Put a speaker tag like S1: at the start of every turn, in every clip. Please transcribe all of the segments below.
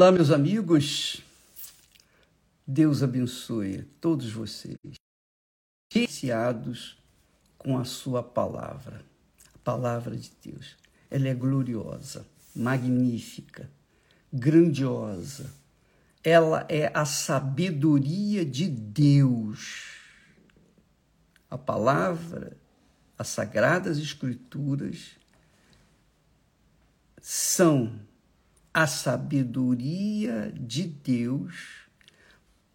S1: Olá, meus amigos. Deus abençoe todos vocês, iniciados com a sua palavra, a palavra de Deus. Ela é gloriosa, magnífica, grandiosa. Ela é a sabedoria de Deus. A palavra, as sagradas escrituras são a sabedoria de Deus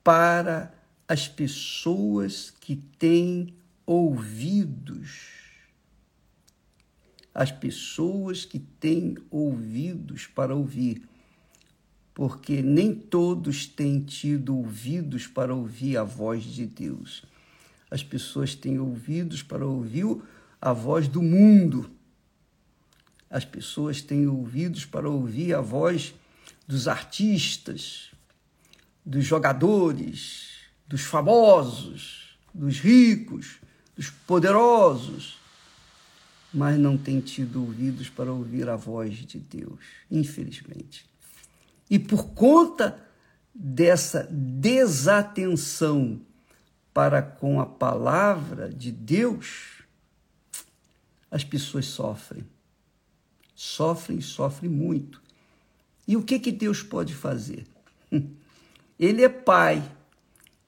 S1: para as pessoas que têm ouvidos. As pessoas que têm ouvidos para ouvir. Porque nem todos têm tido ouvidos para ouvir a voz de Deus. As pessoas têm ouvidos para ouvir a voz do mundo as pessoas têm ouvidos para ouvir a voz dos artistas, dos jogadores, dos famosos, dos ricos, dos poderosos, mas não têm tido ouvidos para ouvir a voz de Deus, infelizmente. E por conta dessa desatenção para com a palavra de Deus, as pessoas sofrem sofrem, sofrem muito. E o que, que Deus pode fazer? Ele é Pai,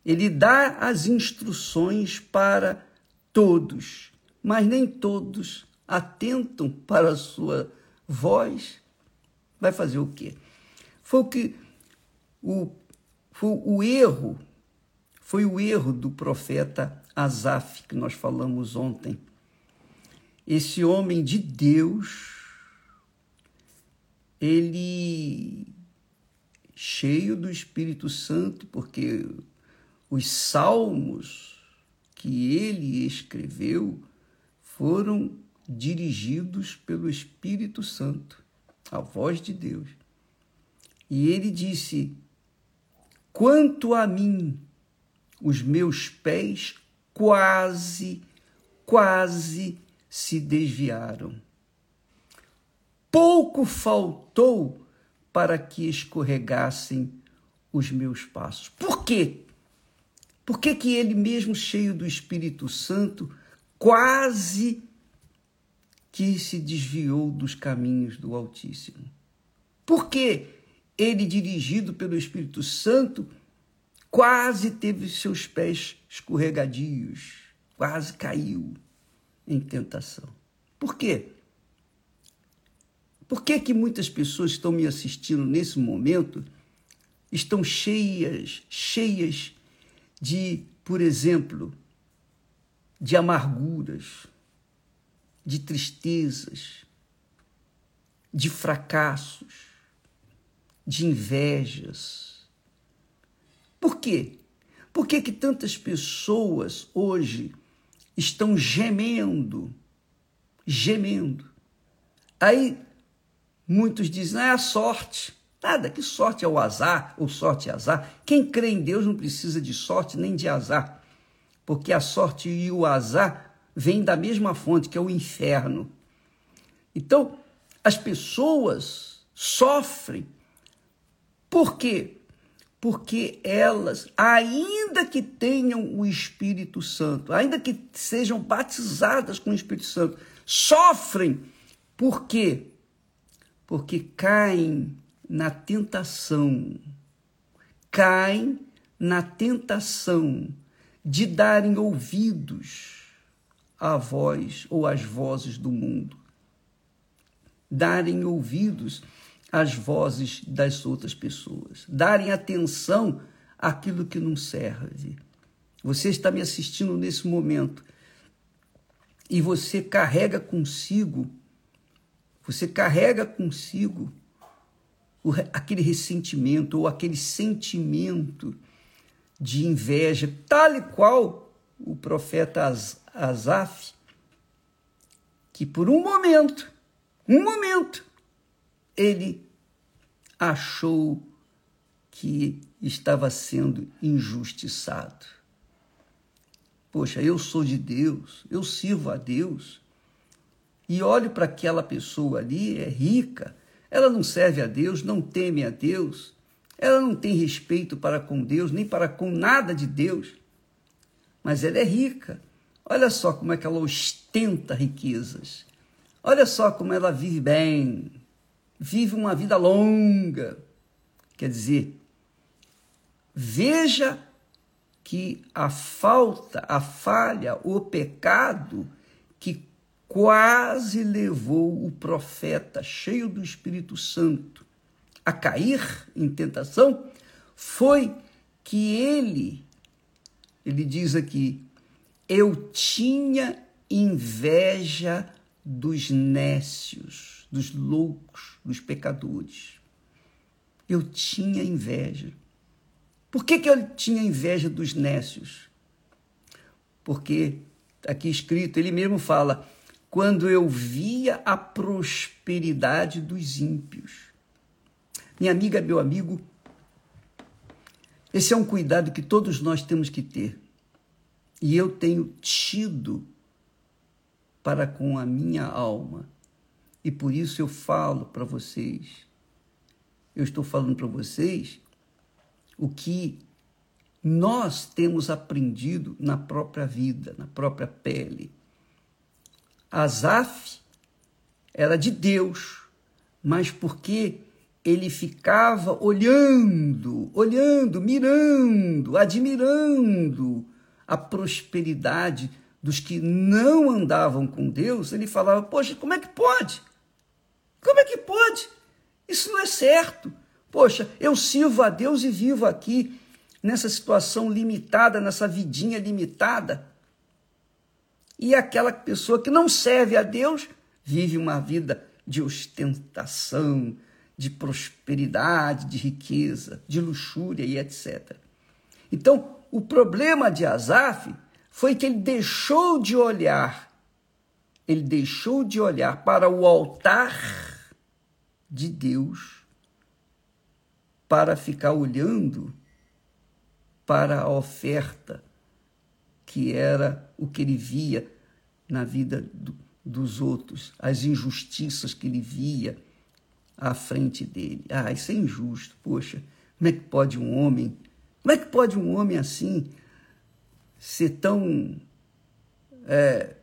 S1: ele dá as instruções para todos, mas nem todos atentam para a sua voz. Vai fazer o quê? Foi o que o, foi o erro, foi o erro do profeta Asaf que nós falamos ontem. Esse homem de Deus ele cheio do Espírito Santo, porque os salmos que ele escreveu foram dirigidos pelo Espírito Santo, a voz de Deus. E ele disse: Quanto a mim, os meus pés quase, quase se desviaram pouco faltou para que escorregassem os meus passos. Por quê? Por que, que ele mesmo, cheio do Espírito Santo, quase que se desviou dos caminhos do Altíssimo? Por que ele, dirigido pelo Espírito Santo, quase teve seus pés escorregadios, quase caiu em tentação? Por quê? Por que, que muitas pessoas estão me assistindo nesse momento estão cheias, cheias de, por exemplo, de amarguras, de tristezas, de fracassos, de invejas? Por quê? Por que, que tantas pessoas hoje estão gemendo, gemendo? Aí Muitos dizem, ah, é a sorte. Nada, que sorte é o azar, ou sorte é azar. Quem crê em Deus não precisa de sorte nem de azar, porque a sorte e o azar vêm da mesma fonte, que é o inferno. Então, as pessoas sofrem. Por quê? Porque elas, ainda que tenham o Espírito Santo, ainda que sejam batizadas com o Espírito Santo, sofrem. Por quê? Porque caem na tentação, caem na tentação de darem ouvidos à voz ou às vozes do mundo, darem ouvidos às vozes das outras pessoas, darem atenção àquilo que não serve. Você está me assistindo nesse momento e você carrega consigo você carrega consigo aquele ressentimento ou aquele sentimento de inveja, tal e qual o profeta Asaf, que por um momento, um momento, ele achou que estava sendo injustiçado. Poxa, eu sou de Deus, eu sirvo a Deus e olho para aquela pessoa ali, é rica, ela não serve a Deus, não teme a Deus, Ela não tem respeito para com Deus, nem para com nada de Deus. Mas ela é rica. Olha só como é que ela ostenta riquezas. Olha só como ela vive bem. Vive uma vida longa. Quer dizer, veja que a falta, a falha, o pecado quase levou o profeta cheio do Espírito Santo a cair em tentação foi que ele, ele diz aqui, eu tinha inveja dos nécios, dos loucos, dos pecadores. Eu tinha inveja. Por que, que eu tinha inveja dos nécios? Porque, aqui escrito, ele mesmo fala, quando eu via a prosperidade dos ímpios. Minha amiga, meu amigo, esse é um cuidado que todos nós temos que ter. E eu tenho tido para com a minha alma. E por isso eu falo para vocês. Eu estou falando para vocês o que nós temos aprendido na própria vida, na própria pele. Asaf era de Deus, mas porque ele ficava olhando, olhando, mirando, admirando a prosperidade dos que não andavam com Deus, ele falava: Poxa, como é que pode? Como é que pode? Isso não é certo. Poxa, eu sirvo a Deus e vivo aqui nessa situação limitada, nessa vidinha limitada. E aquela pessoa que não serve a Deus vive uma vida de ostentação, de prosperidade, de riqueza, de luxúria e etc. Então, o problema de Asaf foi que ele deixou de olhar, ele deixou de olhar para o altar de Deus para ficar olhando para a oferta que era o que ele via na vida do, dos outros, as injustiças que ele via, à frente dele. Ah, isso é injusto. Poxa, como é que pode um homem, como é que pode um homem assim ser tão, é,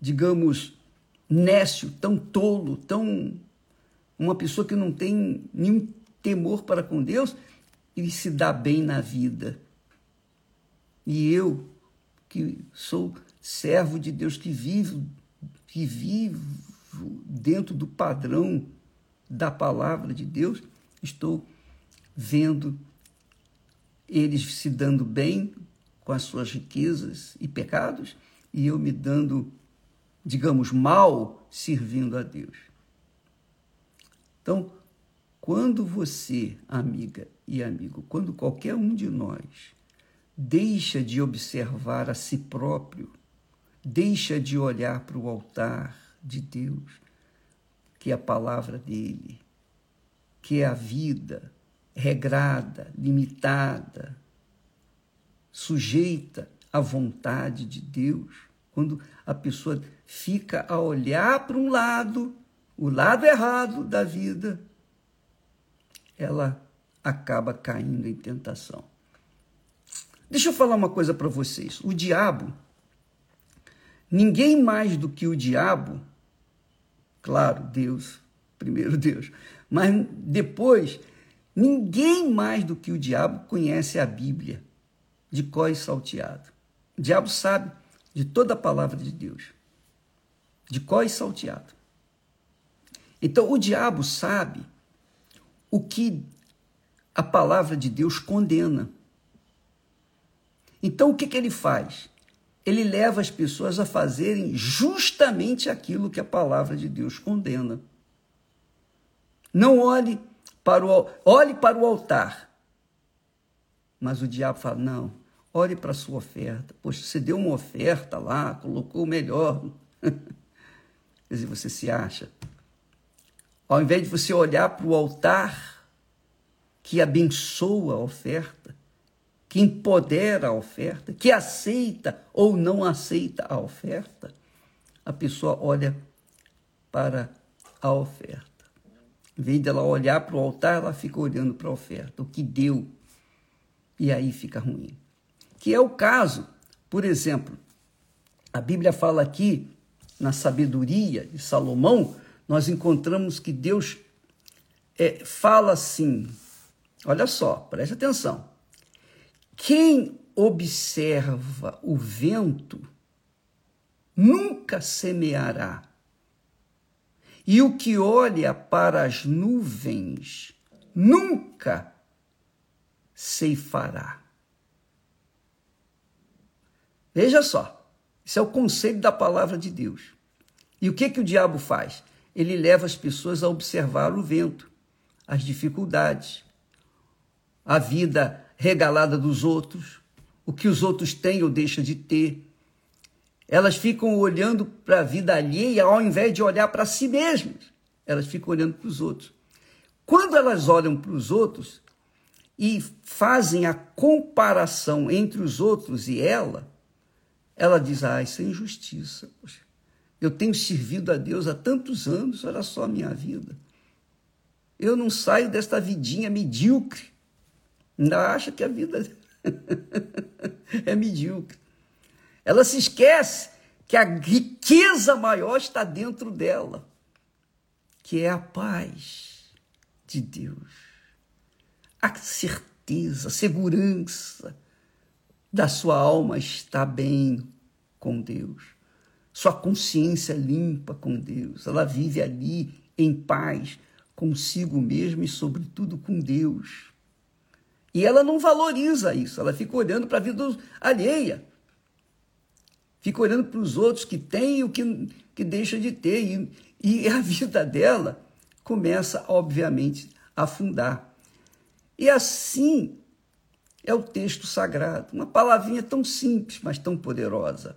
S1: digamos, nécio, tão tolo, tão uma pessoa que não tem nenhum temor para com Deus e se dá bem na vida. E eu, que sou servo de Deus, que vivo, que vivo dentro do padrão da palavra de Deus, estou vendo eles se dando bem com as suas riquezas e pecados e eu me dando, digamos, mal servindo a Deus. Então, quando você, amiga e amigo, quando qualquer um de nós deixa de observar a si próprio, deixa de olhar para o altar de Deus, que é a palavra dele, que é a vida regrada, limitada, sujeita à vontade de Deus. Quando a pessoa fica a olhar para um lado, o lado errado da vida, ela acaba caindo em tentação. Deixa eu falar uma coisa para vocês. O diabo, ninguém mais do que o diabo Claro, Deus, primeiro Deus. Mas depois, ninguém mais do que o diabo conhece a Bíblia de có e salteado. O diabo sabe de toda a palavra de Deus, de có e salteado. Então, o diabo sabe o que a palavra de Deus condena. Então, o que, que ele faz? ele leva as pessoas a fazerem justamente aquilo que a palavra de Deus condena. Não olhe para o, olhe para o altar. Mas o diabo fala: não, olhe para a sua oferta. Poxa, você deu uma oferta lá, colocou o melhor. Quer dizer, você se acha. Ao invés de você olhar para o altar que abençoa a oferta, que empodera a oferta, que aceita ou não aceita a oferta, a pessoa olha para a oferta. Em vez dela olhar para o altar, ela fica olhando para a oferta, o que deu. E aí fica ruim. Que é o caso, por exemplo, a Bíblia fala aqui, na sabedoria de Salomão, nós encontramos que Deus é, fala assim: olha só, preste atenção. Quem observa o vento nunca semeará e o que olha para as nuvens nunca ceifará. Veja só, isso é o conselho da palavra de Deus. E o que, que o diabo faz? Ele leva as pessoas a observar o vento, as dificuldades, a vida regalada dos outros, o que os outros têm ou deixam de ter, elas ficam olhando para a vida alheia ao invés de olhar para si mesmas. Elas ficam olhando para os outros. Quando elas olham para os outros e fazem a comparação entre os outros e ela, ela diz: Ah, isso é injustiça. Poxa, eu tenho servido a Deus há tantos anos, olha só a minha vida. Eu não saio desta vidinha medíocre. Ainda acha que a vida é medíocre. Ela se esquece que a riqueza maior está dentro dela, que é a paz de Deus, a certeza, a segurança da sua alma está bem com Deus, sua consciência limpa com Deus, ela vive ali em paz consigo mesma e, sobretudo, com Deus. E ela não valoriza isso, ela fica olhando para a vida alheia fica olhando para os outros que têm e o que, que deixa de ter. E, e a vida dela começa, obviamente, a afundar. E assim é o texto sagrado. Uma palavrinha tão simples, mas tão poderosa.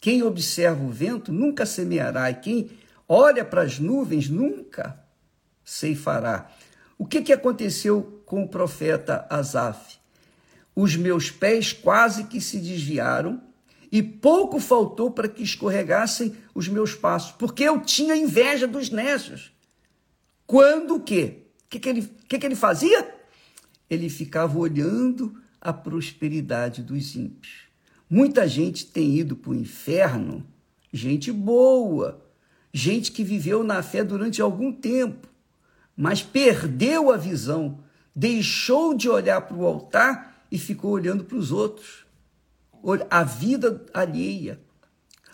S1: Quem observa o vento nunca semeará, e quem olha para as nuvens nunca ceifará. O que, que aconteceu com o profeta Asaf? Os meus pés quase que se desviaram e pouco faltou para que escorregassem os meus passos, porque eu tinha inveja dos nécios. Quando o quê? O que, que, ele, que, que ele fazia? Ele ficava olhando a prosperidade dos ímpios. Muita gente tem ido para o inferno, gente boa, gente que viveu na fé durante algum tempo, mas perdeu a visão, deixou de olhar para o altar e ficou olhando para os outros a vida alheia.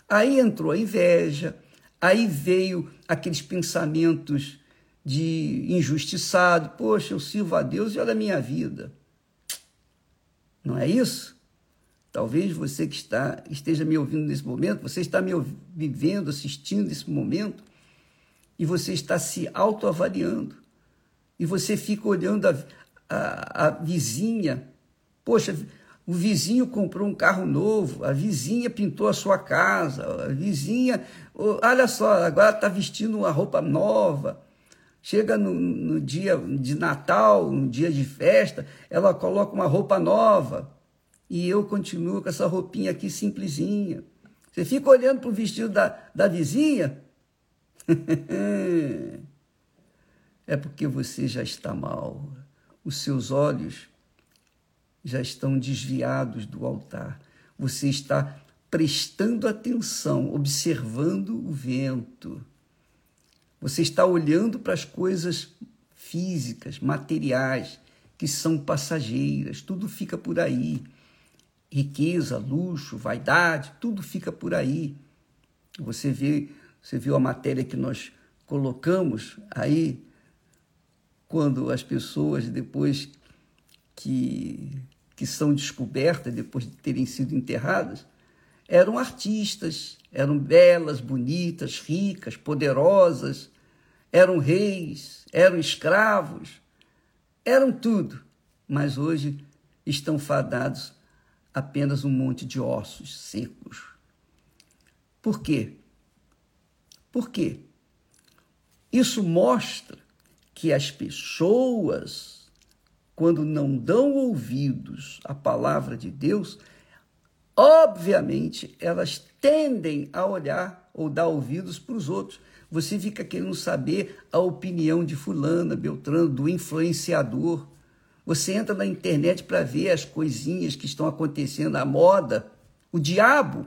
S1: Aí entrou a inveja, aí veio aqueles pensamentos de injustiçado, poxa, eu sirvo a Deus e olha a minha vida. Não é isso? Talvez você que está esteja me ouvindo nesse momento, você está me vivendo, assistindo nesse momento, e você está se autoavaliando. E você fica olhando a, a, a vizinha. Poxa, o vizinho comprou um carro novo, a vizinha pintou a sua casa, a vizinha, olha só, agora está vestindo uma roupa nova. Chega no, no, dia de Natal, no dia de festa, ela coloca uma roupa nova. E eu continuo com essa roupinha aqui simplesinha. Você fica olhando para o vestido da, da vizinha? é porque você já está mal. Os seus olhos já estão desviados do altar. Você está prestando atenção, observando o vento. Você está olhando para as coisas físicas, materiais, que são passageiras, tudo fica por aí. Riqueza, luxo, vaidade, tudo fica por aí. Você vê, você viu a matéria que nós colocamos aí quando as pessoas depois que, que são descobertas depois de terem sido enterradas, eram artistas, eram belas, bonitas, ricas, poderosas, eram reis, eram escravos, eram tudo, mas hoje estão fadados apenas um monte de ossos secos. Por quê? Por quê? Isso mostra que as pessoas quando não dão ouvidos à palavra de Deus, obviamente elas tendem a olhar ou dar ouvidos para os outros. você fica querendo saber a opinião de fulana, Beltrano, do influenciador. Você entra na internet para ver as coisinhas que estão acontecendo, a moda. O diabo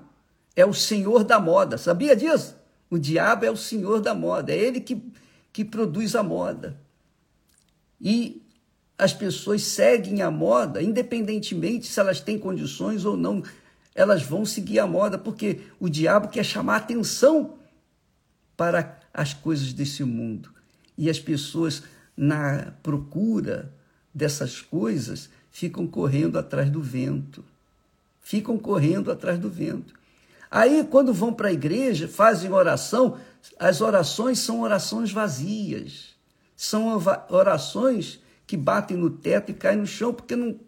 S1: é o senhor da moda, sabia disso? O diabo é o senhor da moda, é ele que, que produz a moda. E as pessoas seguem a moda, independentemente se elas têm condições ou não, elas vão seguir a moda, porque o diabo quer chamar atenção para as coisas desse mundo. E as pessoas, na procura dessas coisas, ficam correndo atrás do vento. Ficam correndo atrás do vento. Aí, quando vão para a igreja, fazem oração, as orações são orações vazias. São orações que batem no teto e caem no chão, porque não,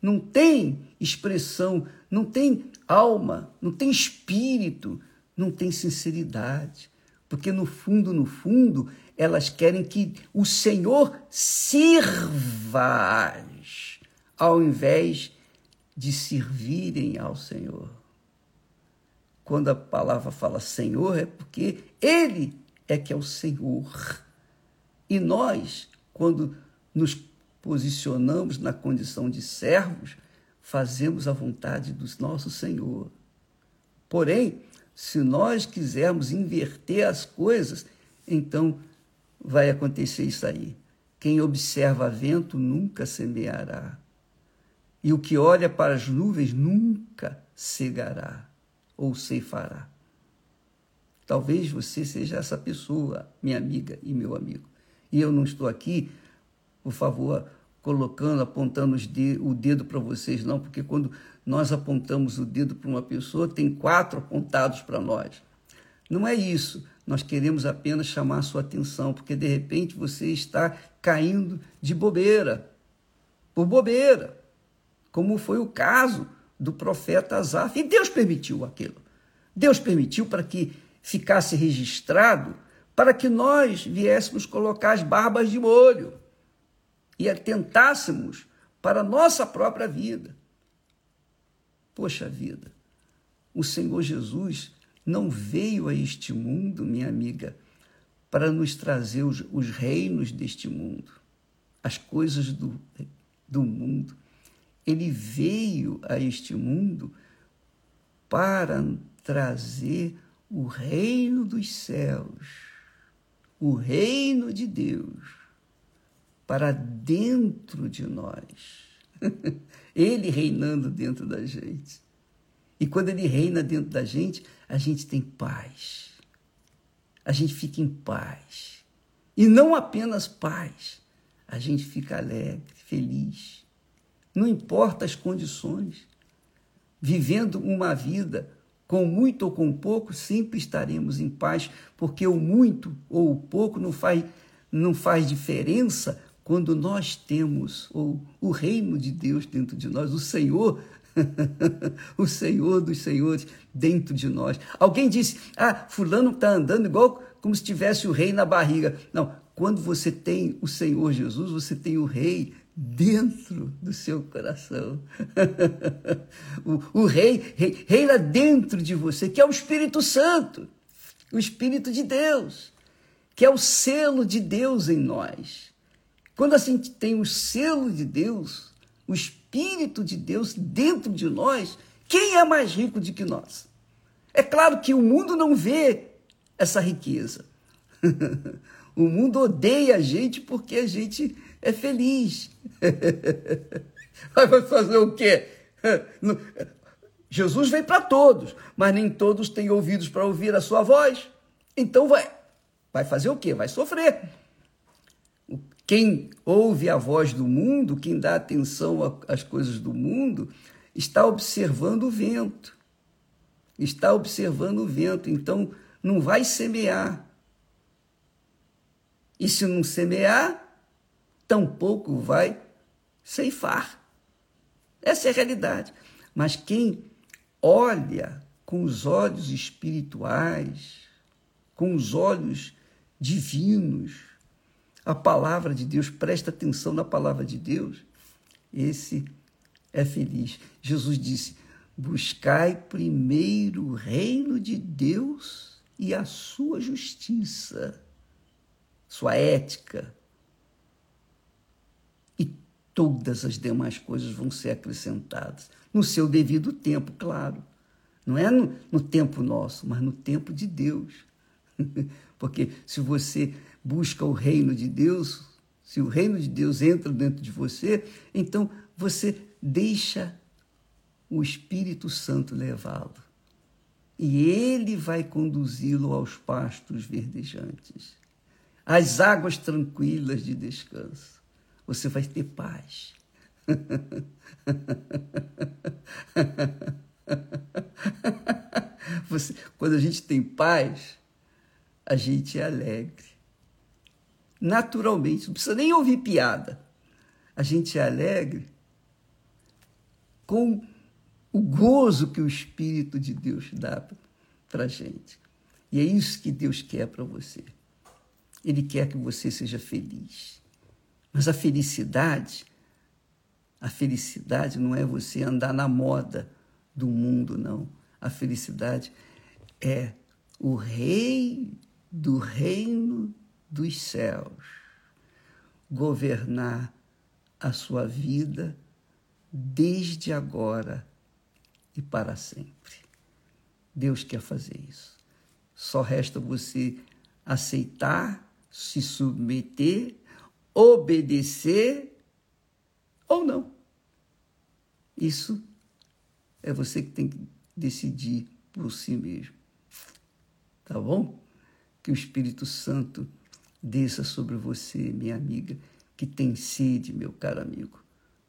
S1: não tem expressão, não tem alma, não tem espírito, não tem sinceridade. Porque no fundo, no fundo, elas querem que o Senhor sirva-as, ao invés de servirem ao Senhor. Quando a palavra fala Senhor, é porque Ele é que é o Senhor. E nós, quando nos posicionamos na condição de servos, fazemos a vontade do nosso Senhor. Porém, se nós quisermos inverter as coisas, então vai acontecer isso aí. Quem observa vento nunca semeará. E o que olha para as nuvens nunca cegará ou ceifará. Talvez você seja essa pessoa, minha amiga e meu amigo. E eu não estou aqui, por favor, colocando, apontando o dedo para vocês, não, porque quando nós apontamos o dedo para uma pessoa, tem quatro apontados para nós. Não é isso. Nós queremos apenas chamar a sua atenção, porque de repente você está caindo de bobeira, por bobeira, como foi o caso do profeta Azaf. E Deus permitiu aquilo. Deus permitiu para que ficasse registrado, para que nós viéssemos colocar as barbas de molho e atentássemos para a nossa própria vida. Poxa vida, o Senhor Jesus não veio a este mundo, minha amiga, para nos trazer os, os reinos deste mundo, as coisas do, do mundo. Ele veio a este mundo para trazer o reino dos céus, o reino de Deus, para dentro de nós. Ele reinando dentro da gente. E quando ele reina dentro da gente, a gente tem paz. A gente fica em paz. E não apenas paz, a gente fica alegre, feliz. Não importa as condições. Vivendo uma vida com muito ou com pouco, sempre estaremos em paz, porque o muito ou o pouco não faz, não faz diferença quando nós temos o, o reino de Deus dentro de nós, o Senhor, o Senhor dos Senhores dentro de nós. Alguém disse: Ah, Fulano está andando igual como se tivesse o rei na barriga. Não, quando você tem o Senhor Jesus, você tem o rei dentro do seu coração. o, o rei, rei reina dentro de você, que é o Espírito Santo, o Espírito de Deus, que é o selo de Deus em nós. Quando a gente tem o selo de Deus, o Espírito de Deus dentro de nós, quem é mais rico do que nós? É claro que o mundo não vê essa riqueza. o mundo odeia a gente porque a gente é feliz. Vai fazer o quê? Jesus vem para todos, mas nem todos têm ouvidos para ouvir a sua voz. Então vai, vai fazer o quê? Vai sofrer. Quem ouve a voz do mundo, quem dá atenção às coisas do mundo, está observando o vento. Está observando o vento, então não vai semear. E se não semear, tampouco vai ceifar. Essa é a realidade. Mas quem olha com os olhos espirituais, com os olhos divinos, a palavra de Deus, presta atenção na palavra de Deus, esse é feliz. Jesus disse: buscai primeiro o reino de Deus e a sua justiça, sua ética. E todas as demais coisas vão ser acrescentadas, no seu devido tempo, claro. Não é no, no tempo nosso, mas no tempo de Deus. Porque se você busca o reino de Deus, se o reino de Deus entra dentro de você, então você deixa o Espírito Santo levá-lo. E ele vai conduzi-lo aos pastos verdejantes, às águas tranquilas de descanso. Você vai ter paz. Você, quando a gente tem paz, a gente é alegre. Naturalmente, não precisa nem ouvir piada. A gente é alegre com o gozo que o Espírito de Deus dá para a gente. E é isso que Deus quer para você. Ele quer que você seja feliz. Mas a felicidade, a felicidade não é você andar na moda do mundo, não. A felicidade é o rei do reino dos céus governar a sua vida desde agora e para sempre. Deus quer fazer isso. Só resta você aceitar, se submeter, obedecer ou não. Isso é você que tem que decidir por si mesmo. Tá bom? Que o Espírito Santo desça sobre você, minha amiga, que tem sede, meu caro amigo,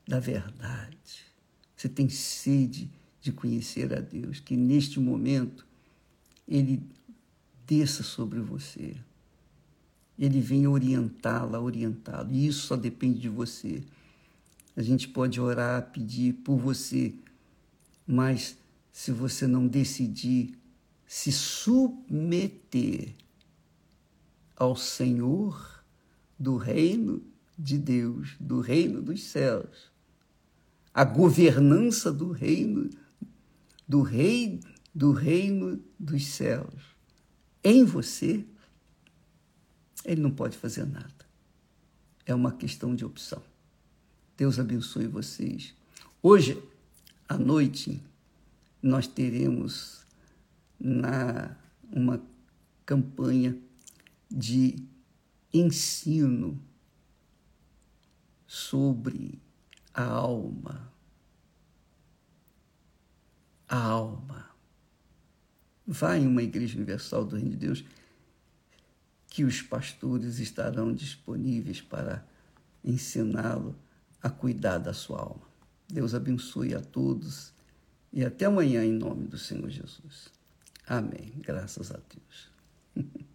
S1: da verdade. Você tem sede de conhecer a Deus, que neste momento Ele desça sobre você. Ele vem orientá-la, orientá-lo. E isso só depende de você. A gente pode orar, pedir por você, mas se você não decidir se submeter ao Senhor do reino de Deus, do reino dos céus, a governança do reino do rei do reino dos céus em você, ele não pode fazer nada. É uma questão de opção. Deus abençoe vocês. Hoje à noite nós teremos na uma campanha de ensino sobre a alma. A alma. Vá em uma igreja universal do Reino de Deus que os pastores estarão disponíveis para ensiná-lo a cuidar da sua alma. Deus abençoe a todos e até amanhã em nome do Senhor Jesus. Amém. Graças a Deus.